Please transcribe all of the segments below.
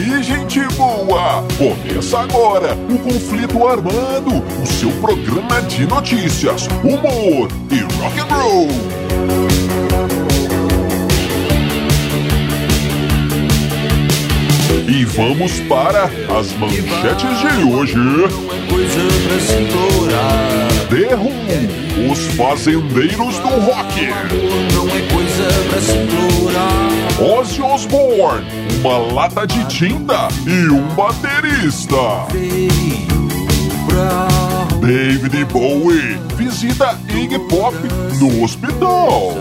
aí, gente boa? Começa agora o Conflito Armado, o seu programa de notícias, humor e rock and roll. E vamos para as manchetes de hoje. The os fazendeiros do rock. Não é coisa pra se. Ozzy Osbourne, uma lata de tinta e um baterista. David Bowie visita Iggy Pop no hospital.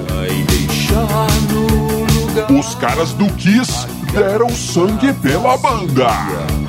Os caras do Kiss deram sangue pela banda.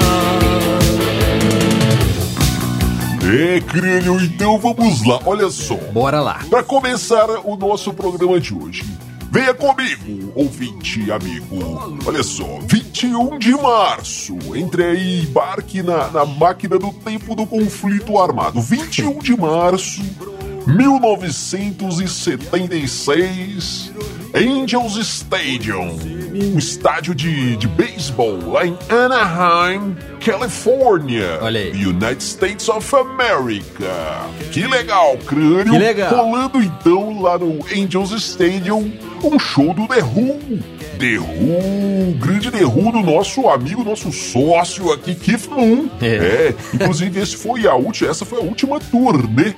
É, Crânio, então vamos lá, olha só. Bora lá! Para começar o nosso programa de hoje, venha comigo, ouvinte amigo. Olha só, 21 de março, entre aí e embarque na, na máquina do tempo do conflito armado. 21 de março, 1976, Angels Stadium, um estádio de, de beisebol lá em Anaheim, Califórnia, Olha aí. United States of America. Que legal, crânio. Que legal. Rolando então lá no Angels Stadium um show do The Who. The Who, grande The Who do nosso amigo, nosso sócio aqui, Keith Moon. É. inclusive esse foi a última, essa foi a última turnê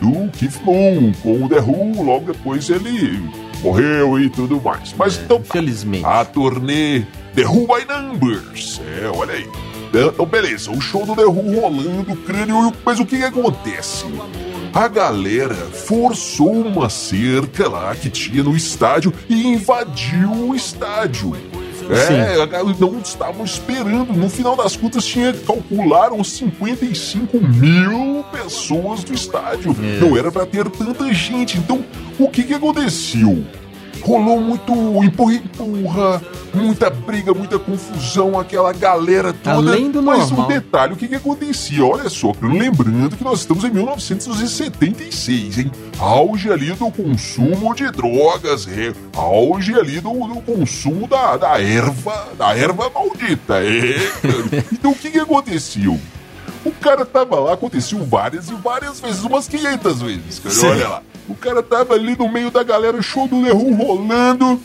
do Keith Moon com o The Who. Logo depois ele morreu e tudo mais. Mas então tá. Infelizmente. A turnê The Who by Numbers. É, olha aí. Então, beleza, o show do The Who rolando, crânio, mas o que, que acontece? A galera forçou uma cerca lá que tinha no estádio e invadiu o estádio. É, a galera não estavam esperando. No final das contas, tinha calcularam 55 mil pessoas no estádio. É. Não era pra ter tanta gente. Então, o que que aconteceu? Rolou muito empurra-empurra, muita briga, muita confusão, aquela galera toda. Além do Mas normal. um detalhe, o que que acontecia? Olha só, lembrando que nós estamos em 1976, hein? Auge ali do consumo de drogas, é, auge ali do, do consumo da, da erva, da erva maldita, é. Então o que que aconteceu? O cara tava lá, aconteceu várias e várias vezes, umas 500 vezes, cara. Olha lá. O cara tava ali no meio da galera, show do Who rolando.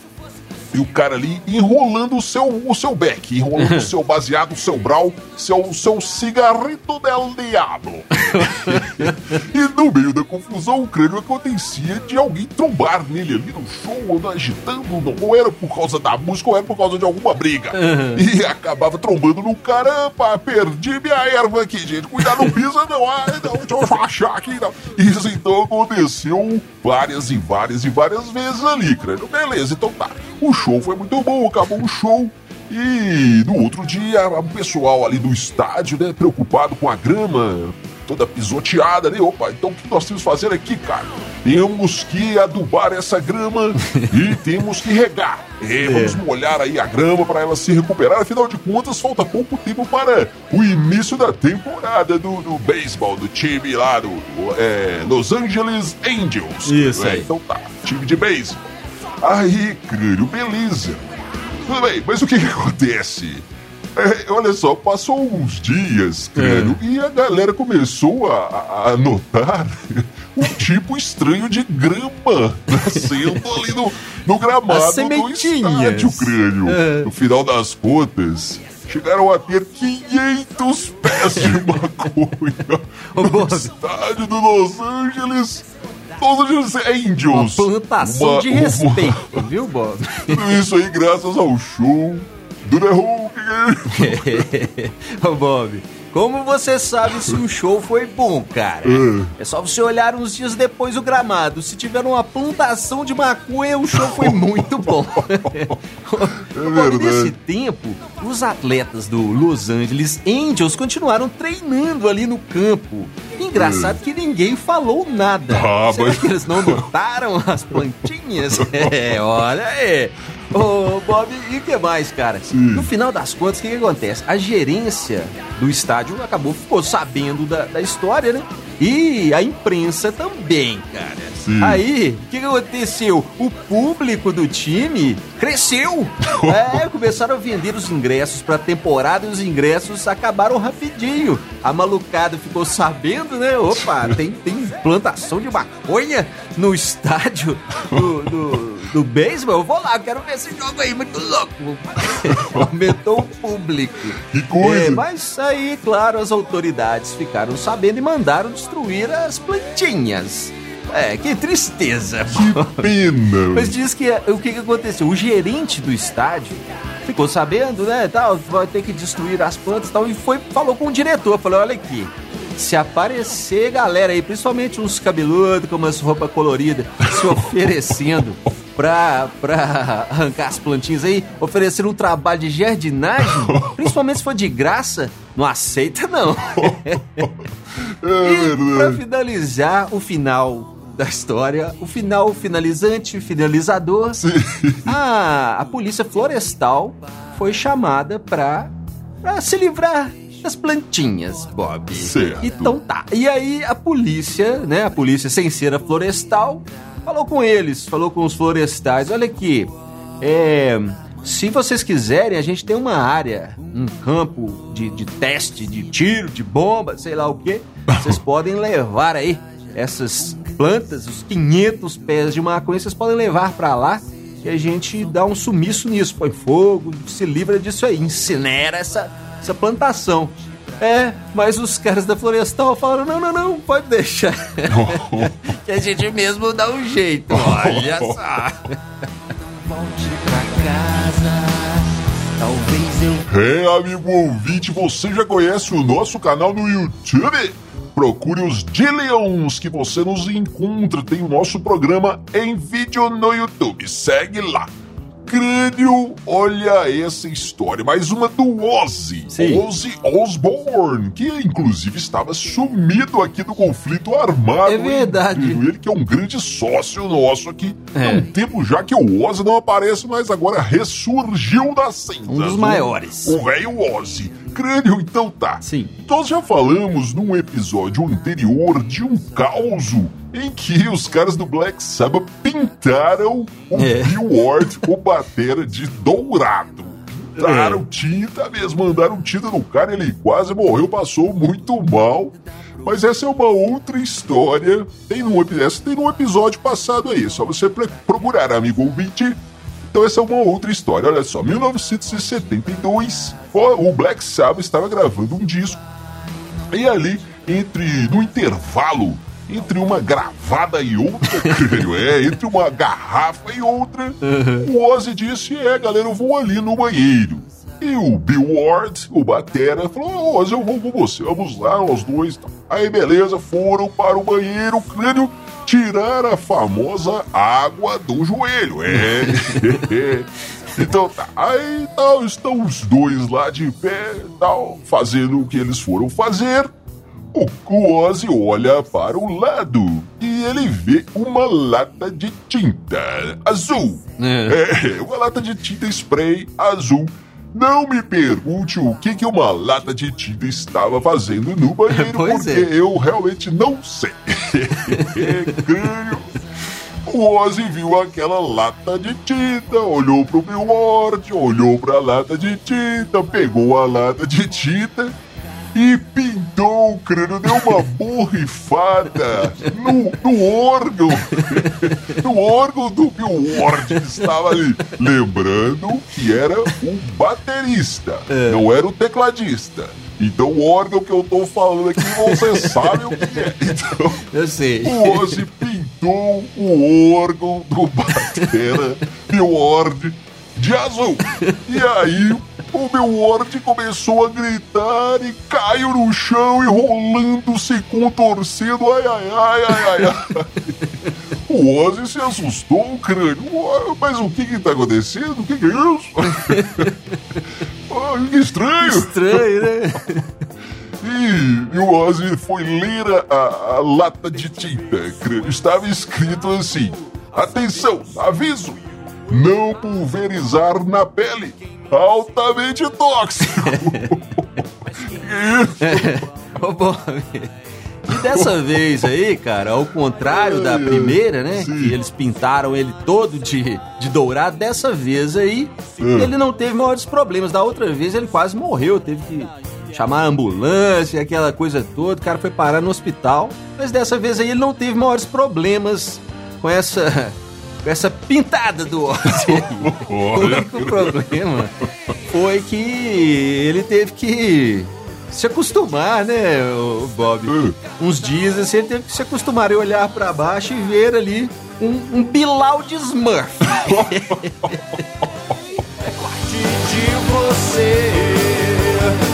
E o cara ali enrolando o seu, o seu beck, enrolando o seu baseado, o seu brau, seu, o seu cigarrito del diablo. e no meio da confusão, o crânio acontecia de alguém trombar nele ali no show, agitando, não era por causa da música, ou era por causa de alguma briga. E acabava trombando no cara, pá, perdi minha erva aqui, gente. Cuidado, não pisa não, ai, não, deixa eu achar aqui, não. Isso então aconteceu várias e várias e várias vezes ali, crânio. Beleza, então tá. O show foi muito bom, acabou o show. E no outro dia, o pessoal ali do estádio, né, preocupado com a grama toda pisoteada, né? Opa, então o que nós temos que fazer aqui, cara? Temos que adubar essa grama e temos que regar. É, vamos molhar aí a grama para ela se recuperar. Afinal de contas, falta pouco tempo para o início da temporada do, do beisebol, do time lá do, é, Los Angeles Angels. Isso É, aí. Então tá, time de beisebol. Aí, crânio, beleza. Tudo bem, mas o que que acontece? É, olha só, passou uns dias, crânio, e a galera começou a, a- notar um tipo estranho de grama nascendo ali no, no gramado do estádio, crânio. É. No final das contas, chegaram a ter 500 pés de maconha no estádio do Los Angeles. Angeles Angels. Uma plantação Uma- de uma- respeito, viu, Bob? tudo isso aí graças ao show do The Who. Ô, Bob, Como você sabe se o show foi bom, cara? É só você olhar uns dias depois o gramado. Se tiver uma plantação de maconha, o show foi muito bom. Verdade. nesse tempo, os atletas do Los Angeles Angels continuaram treinando ali no campo. Engraçado que ninguém falou nada. Ah, Será mas- que eles não notaram as plantinhas? É, olha aí. Ô, Bob, e o que mais, cara? No final das contas, o que, que acontece? A gerência do estádio acabou, ficou sabendo da, da história, né? E a imprensa também, cara. Sim. Aí, o que, que aconteceu? O público do time cresceu. é, começaram a vender os ingressos pra temporada e os ingressos acabaram rapidinho. A malucada ficou sabendo, né? Opa, tem, tem plantação de maconha no estádio do, do, do beisebol. Eu vou lá, quero ver esse jogo aí, muito louco. Aumentou o público. Que coisa. É, mas aí, claro, as autoridades ficaram sabendo e mandaram destruir as plantinhas. É, que tristeza. Que pena. Mas diz que o que, que aconteceu? O gerente do estádio ficou sabendo, né? Tal, vai ter que destruir as plantas e tal. E foi, falou com o diretor, falou: olha aqui. Se aparecer galera aí, principalmente uns cabeludos com umas roupas coloridas, se oferecendo pra, pra arrancar as plantinhas aí, oferecendo um trabalho de jardinagem, principalmente se for de graça, não aceita não. É E pra finalizar o final da história, o final finalizante, finalizador, a, a polícia florestal foi chamada pra, pra se livrar das plantinhas, Bob. Certo. Então tá. E aí a polícia, né, a polícia sem florestal, falou com eles, falou com os florestais, olha aqui, é... Se vocês quiserem, a gente tem uma área, um campo de, de teste, de tiro, de bomba, sei lá o que. Vocês podem levar aí essas plantas, os 500 pés de maconha, vocês podem levar pra lá e a gente dá um sumiço nisso, põe fogo, se livra disso aí, incinera essa, essa plantação. É, mas os caras da Florestal falaram: não, não, não, pode deixar. que a gente mesmo dá um jeito. Olha só. Volte pra casa. Talvez eu É, amigo ouvinte, você já conhece o nosso canal no YouTube? Procure os Dillions que você nos encontra. Tem o nosso programa em vídeo no YouTube. Segue lá. Crânio, olha essa história. Mais uma do Ozzy. Sim. Ozzy Osbourne, que inclusive estava sumido aqui do conflito armado. É verdade. Ele que é um grande sócio nosso aqui. É. Há um tempo já que o Ozzy não aparece, mas agora ressurgiu das cinzas. Um dos maiores. O velho Ozzy. Crânio, então tá. Sim. Nós já falamos num episódio anterior de um caos em que os caras do Black Sabbath pintaram o É. Bill Ward, o batera, de dourado. Pintaram tinta mesmo, mandaram tinta no cara, ele quase morreu, passou muito mal. Mas essa é uma outra história. Tem epi- essa tem num episódio passado aí, só você procurar, amigo ouvinte. Então essa é uma outra história. Olha só, 1972, o o Black Sabbath estava gravando um disco e ali, entre no intervalo, entre uma gravada e outra, crânio, é, entre uma garrafa e outra, o Ozzy disse: É, galera, eu vou ali no banheiro. E o Bill Ward, o Batera, falou: "Ô, Ozzy, eu vou com você, vamos lá, nós dois. Aí, beleza, foram para o banheiro, o crânio, tirar a famosa água do joelho. É. Então tá, aí tal, estão os dois lá de pé, tal, fazendo o que eles foram fazer. O, Ozzy olha para o lado e ele vê uma lata de tinta azul. É, uma lata de tinta spray azul. Não me pergunte o que, que uma lata de tinta estava fazendo no banheiro, Pois porque é. eu realmente não sei. Crânio. O Ozzy viu aquela lata de tinta, olhou pro Bill Ward, olhou pra lata de tinta, pegou a lata de tinta e pintou o crânio, deu uma borrifada no, no órgão, no órgão do Bill Ward que estava ali. Lembrando que era o baterista, não era o tecladista. Então o órgão que eu tô falando aqui, você sabe o que é. Então, Eu sei. o Ozzy pintou o órgão do Batera Bill Ward de azul. E aí o meu Ward começou a gritar e caiu no chão, enrolando-se, contorcendo. Ai, ai, ai, ai, ai. O Ozzy se assustou, o crânio. Mas o que que tá acontecendo? O que que é isso? Ai, que estranho. Estranho, né? E, e o Ozzy foi ler a, a- a lata de tinta. crânio. Estava escrito assim: Atenção, aviso! Não pulverizar na pele. Altamente tóxico. Isso. Ô, Bob. E dessa vez aí, cara, ao contrário da primeira, né? sim. Que eles pintaram ele todo de, de dourado, dessa vez aí, Hum. ele não teve maiores problemas. Da outra vez ele quase morreu, teve que chamar a ambulância, aquela coisa toda, o cara foi parar no hospital. Mas dessa vez aí ele não teve maiores problemas com essa. Com essa pintada do Ozzy aí. O único problema foi que ele teve que se acostumar, né, o Bob? Hum. Uns dias assim, ele teve que se acostumar e olhar pra baixo e ver ali um, um Bilal de Smurf. de você.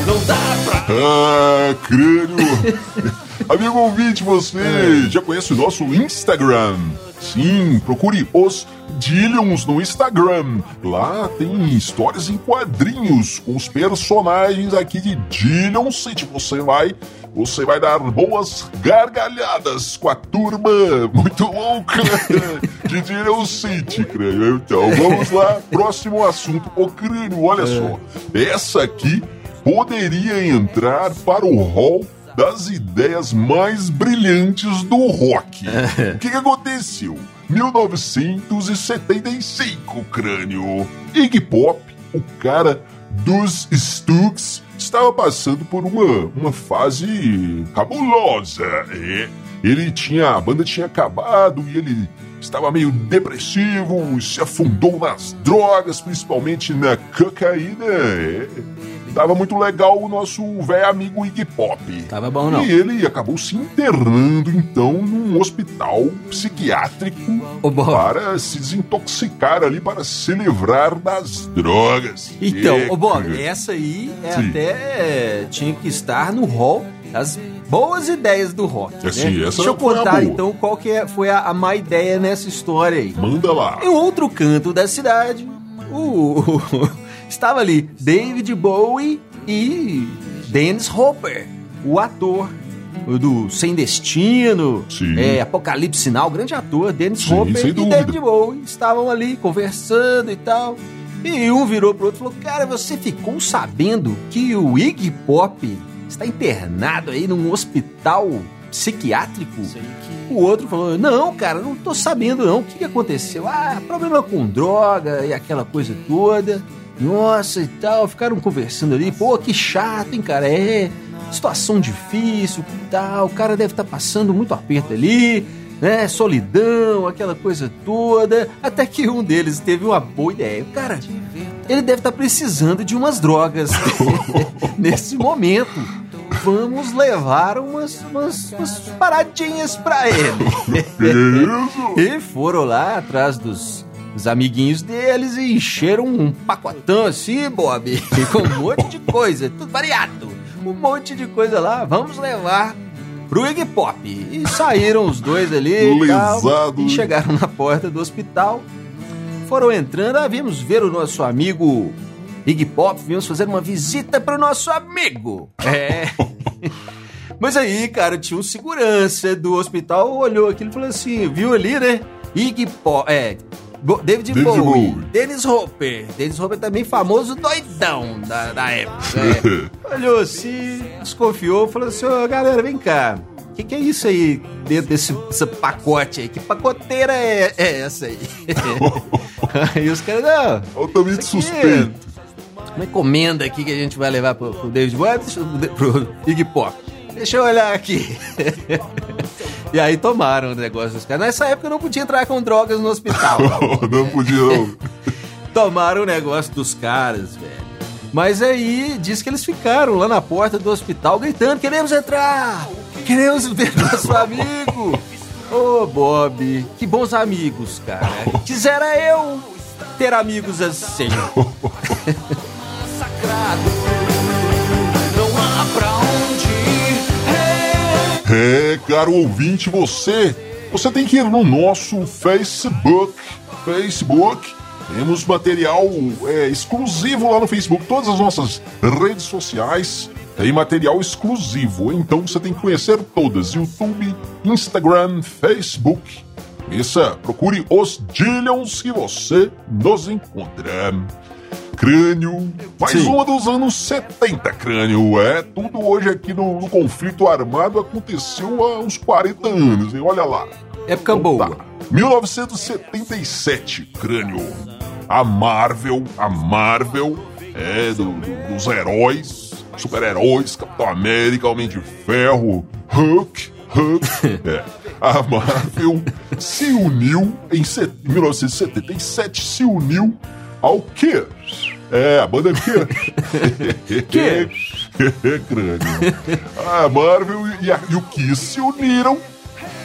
Não dá pra. Ah, crânio! Amigo ouvinte, você já conhece o nosso Instagram? Sim, procure os Dillions no Instagram. Lá tem histórias em quadrinhos com os personagens aqui de Dillion City. Você vai, você vai dar boas gargalhadas com a turma muito louca de Dillion City, crânio. Então, vamos lá, próximo assunto. Ô, crânio, olha só. Essa aqui poderia entrar para o hall das ideias mais brilhantes do rock. O que, que aconteceu? 1975, crânio. Iggy Pop, o cara dos Stooges, estava passando por uma, uma fase cabulosa. É. Ele tinha. A banda tinha acabado e ele estava meio depressivo, se afundou nas drogas, principalmente na cocaína. É. Tava muito legal o nosso velho amigo Iggy Pop. Tava bom, não. E ele acabou se internando, então, num hospital psiquiátrico Bob. para se desintoxicar ali, para se livrar das drogas. Então, ô Bob, cara. essa aí é Sim. até tinha que estar no hall das boas ideias do rock. É, sim, né? essa Deixa eu contar então qual que é- foi a, a má ideia nessa história aí. Manda lá. Em outro canto da cidade, o, estava ali David Bowie e Dennis Hopper, o ator do Sem Destino, é, Apocalipse Sinal, grande ator, Dennis Sim, Hopper e dúvida. David Bowie estavam ali conversando e tal. E um virou pro outro e falou: Cara, você ficou sabendo que o Iggy Pop está internado aí num hospital psiquiátrico? O outro falou: Não, cara, não tô sabendo não. O que, que aconteceu? Ah, problema com droga e aquela coisa toda. Nossa e tal. Ficaram conversando ali. Pô, que chato, hein, cara? É. Situação difícil e tal. O cara deve estar passando muito aperto ali, né? Solidão, aquela coisa toda. Até que um deles teve uma boa ideia. Cara, ele deve estar precisando de umas drogas nesse momento. Vamos levar umas, umas, umas paradinhas pra ele. E foram lá atrás dos, dos amiguinhos deles e encheram um pacotão assim, Bob, com um monte de coisa, tudo variado. Um monte de coisa lá, vamos levar pro Iggy Pop. E saíram os dois ali e, tal, e chegaram na porta do hospital. Foram entrando, ah, vimos ver o nosso amigo Iggy Pop, viemos fazer uma visita pro nosso amigo. É. Mas aí, cara, tinha um segurança do hospital, olhou aquilo e falou assim, viu ali, né? Iggy Pop, é, Bo- David, David Bowie, Bowie. Dennis Hopper. Dennis Hopper também famoso doidão da, da época. é. Olhou assim, desconfiou, falou assim, ô galera, vem cá. O que, que é isso aí dentro desse, desse pacote aí? Que pacoteira é, é essa aí? aí os caras, não, Altamente suspeito. uma encomenda aqui que a gente vai levar pro, pro David Bowie, eu- pro Iggy Pop. Deixa eu olhar aqui. e aí tomaram o negócio dos caras. Nessa época não podia entrar com drogas no hospital. Não podia, não. tomaram o negócio dos caras, velho. Mas aí diz que eles ficaram lá na porta do hospital gritando: queremos entrar! Queremos ver nosso amigo! Ô Bob, que bons amigos, cara. Quisera eu ter amigos assim. sagrado. É, caro ouvinte, você, você tem que ir no nosso Facebook, Facebook. Temos material é, exclusivo lá no Facebook, todas as nossas redes sociais tem material exclusivo, então você tem que conhecer todas: YouTube, Instagram, Facebook. Isso, procure os Dillions que você nos encontra. Crânio, mais Sim. uma dos anos 70, Crânio. É, tudo hoje aqui no, no conflito armado aconteceu há uns 40 anos, hein? Olha lá. Época Então boa. tá. 1977, Crânio. A Marvel, a Marvel, é, do- do- dos heróis, super-heróis, Capitão América, Homem de Ferro, Hulk, Hulk. é. A Marvel se uniu em se- 1977, se uniu ao Kiss. É, a banda Kiss. Kiss. Crânio. A Marvel e, a- e o Kiss se uniram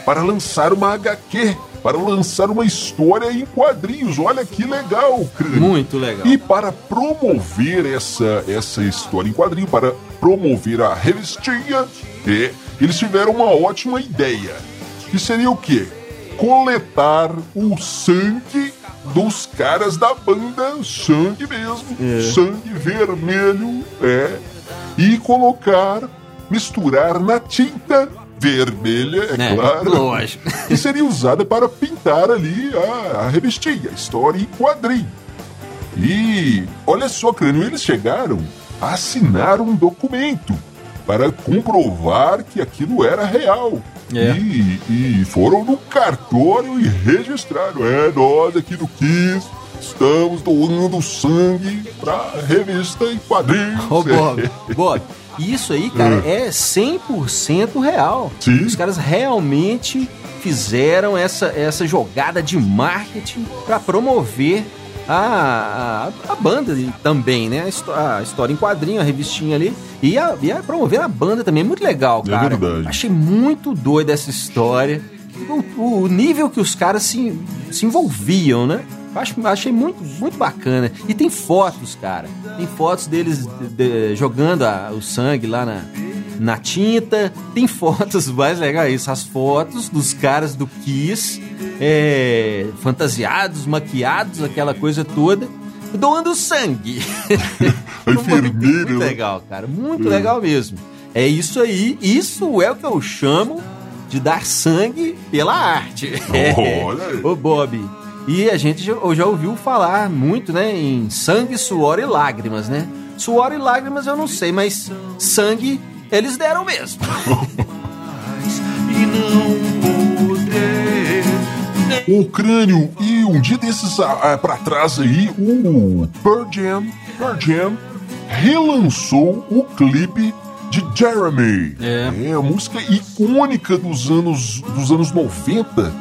para lançar uma HQ, para lançar uma história em quadrinhos. Olha que legal, Crânio. Muito legal. E para promover essa, essa história em quadrinho, para promover a revistinha, é, eles tiveram uma ótima ideia. Que seria o quê? Coletar o sangue dos caras da banda, sangue mesmo, sangue vermelho, é, e colocar, misturar na tinta vermelha, é, É, claro, lógico. que seria usada para pintar ali a, a revistinha, a história em quadrinho. E olha só, Crânio, eles chegaram a assinar um documento para comprovar que aquilo era real. É. E, e foram no cartório e registraram. É, nós aqui do Kiss estamos doando sangue para revista em quadrinhos. Ô, Bob, Bob, isso aí, cara, é 100% real. Sim. Os caras realmente fizeram essa, essa jogada de marketing para promover a, a, a banda também, né? A, a história em quadrinho, a revistinha ali. E a, e a promover a banda também. É muito legal, É cara. verdade. Achei muito doida essa história. O, o nível que os caras se, se envolviam, né? Acho, achei muito, muito bacana. E tem fotos, cara. Tem fotos deles de- de- jogando a- o sangue lá na, na tinta. Tem fotos, mais legal é isso, as fotos dos caras do Kiss, é, fantasiados, maquiados, aquela coisa toda, doando sangue. A Muito enfermeira, né? legal, cara. Muito legal mesmo. É isso aí. Isso é o que eu chamo de dar sangue pela arte. Olha aí. Ô, Bob. E a gente já, já ouviu falar muito, né, em sangue, suor e lágrimas, né? Suor e lágrimas eu não sei, mas sangue eles deram mesmo. E não. O crânio e um dia desses ah, ah, pra trás aí o Pearl Jam, Pearl Jam relançou o clipe de Jeremy. É. a música icônica dos anos dos anos 90.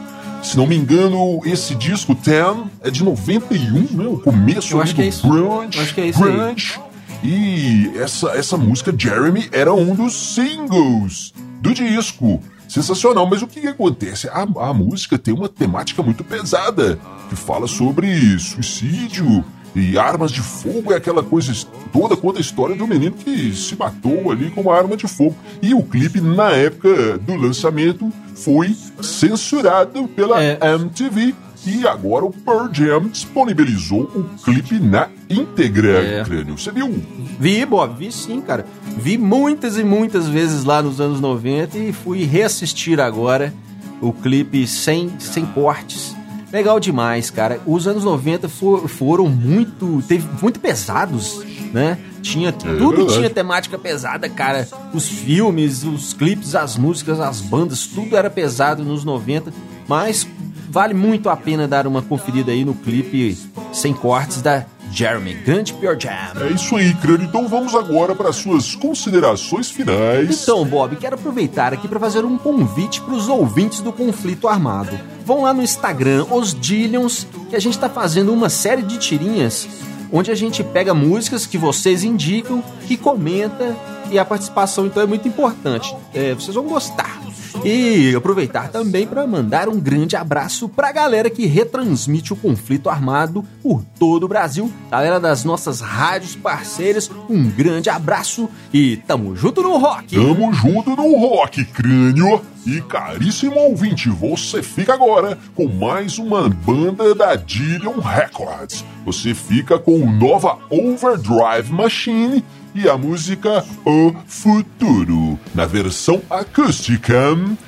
Se não me engano, esse disco Ten é de 91, né? O começo Eu acho do que é isso. grunge, Eu acho que é isso grunge. E essa, essa música Jeremy era um dos singles do disco. Sensacional, mas o que, que acontece? A, a música tem uma temática muito pesada que fala sobre suicídio e armas de fogo, é aquela coisa toda, conta a história de um menino que se matou ali com uma arma de fogo. E o clipe, na época do lançamento, foi censurado pela É. MTV. E agora o Pearl Jam disponibilizou o clipe na íntegra, É. Crânio. Você viu? Vi, Bob, vi sim, cara. Vi muitas e muitas vezes lá nos anos 90 e fui reassistir agora o clipe sem, sem cortes. Legal demais, cara. Os anos 90 for- foram muito. Teve, muito pesados, né? Tinha, tudo verdade. tinha temática pesada, cara. Os filmes, os clipes, as músicas, as bandas, tudo era pesado nos 90. Mas vale muito a pena dar uma conferida aí no clipe sem cortes da Jeremy, grande Pure Jam. É isso aí, Crânio. Então vamos agora para suas considerações finais. Então, Bob, quero aproveitar aqui para fazer um convite para os ouvintes do Conflito Armado. Vão lá no Instagram, os Dillions, que a gente está fazendo uma série de tirinhas onde a gente pega músicas que vocês indicam e comenta, e a participação então é muito importante. É, vocês vão gostar. E aproveitar também para mandar um grande abraço para a galera que retransmite o conflito armado por todo o Brasil. Galera das nossas rádios parceiras, um grande abraço e tamo junto no rock. Tamo junto no rock, crânio. E caríssimo ouvinte, você fica agora com mais uma banda da Dillion Records. Você fica com Nova Overdrive Machine e a música O Futuro, na versão acústica.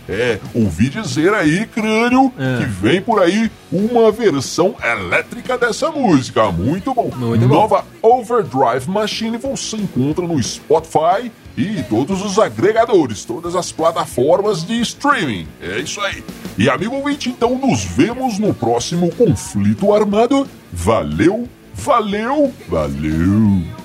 É, ouvi dizer aí, crânio, É. que vem por aí uma versão elétrica dessa música. Muito bom. Muito bom. Nova Overdrive Machine você encontra no Spotify e todos os agregadores, todas as plataformas de streaming. É isso aí. E amigo ouvinte, então nos vemos no próximo conflito armado. Valeu, valeu, valeu.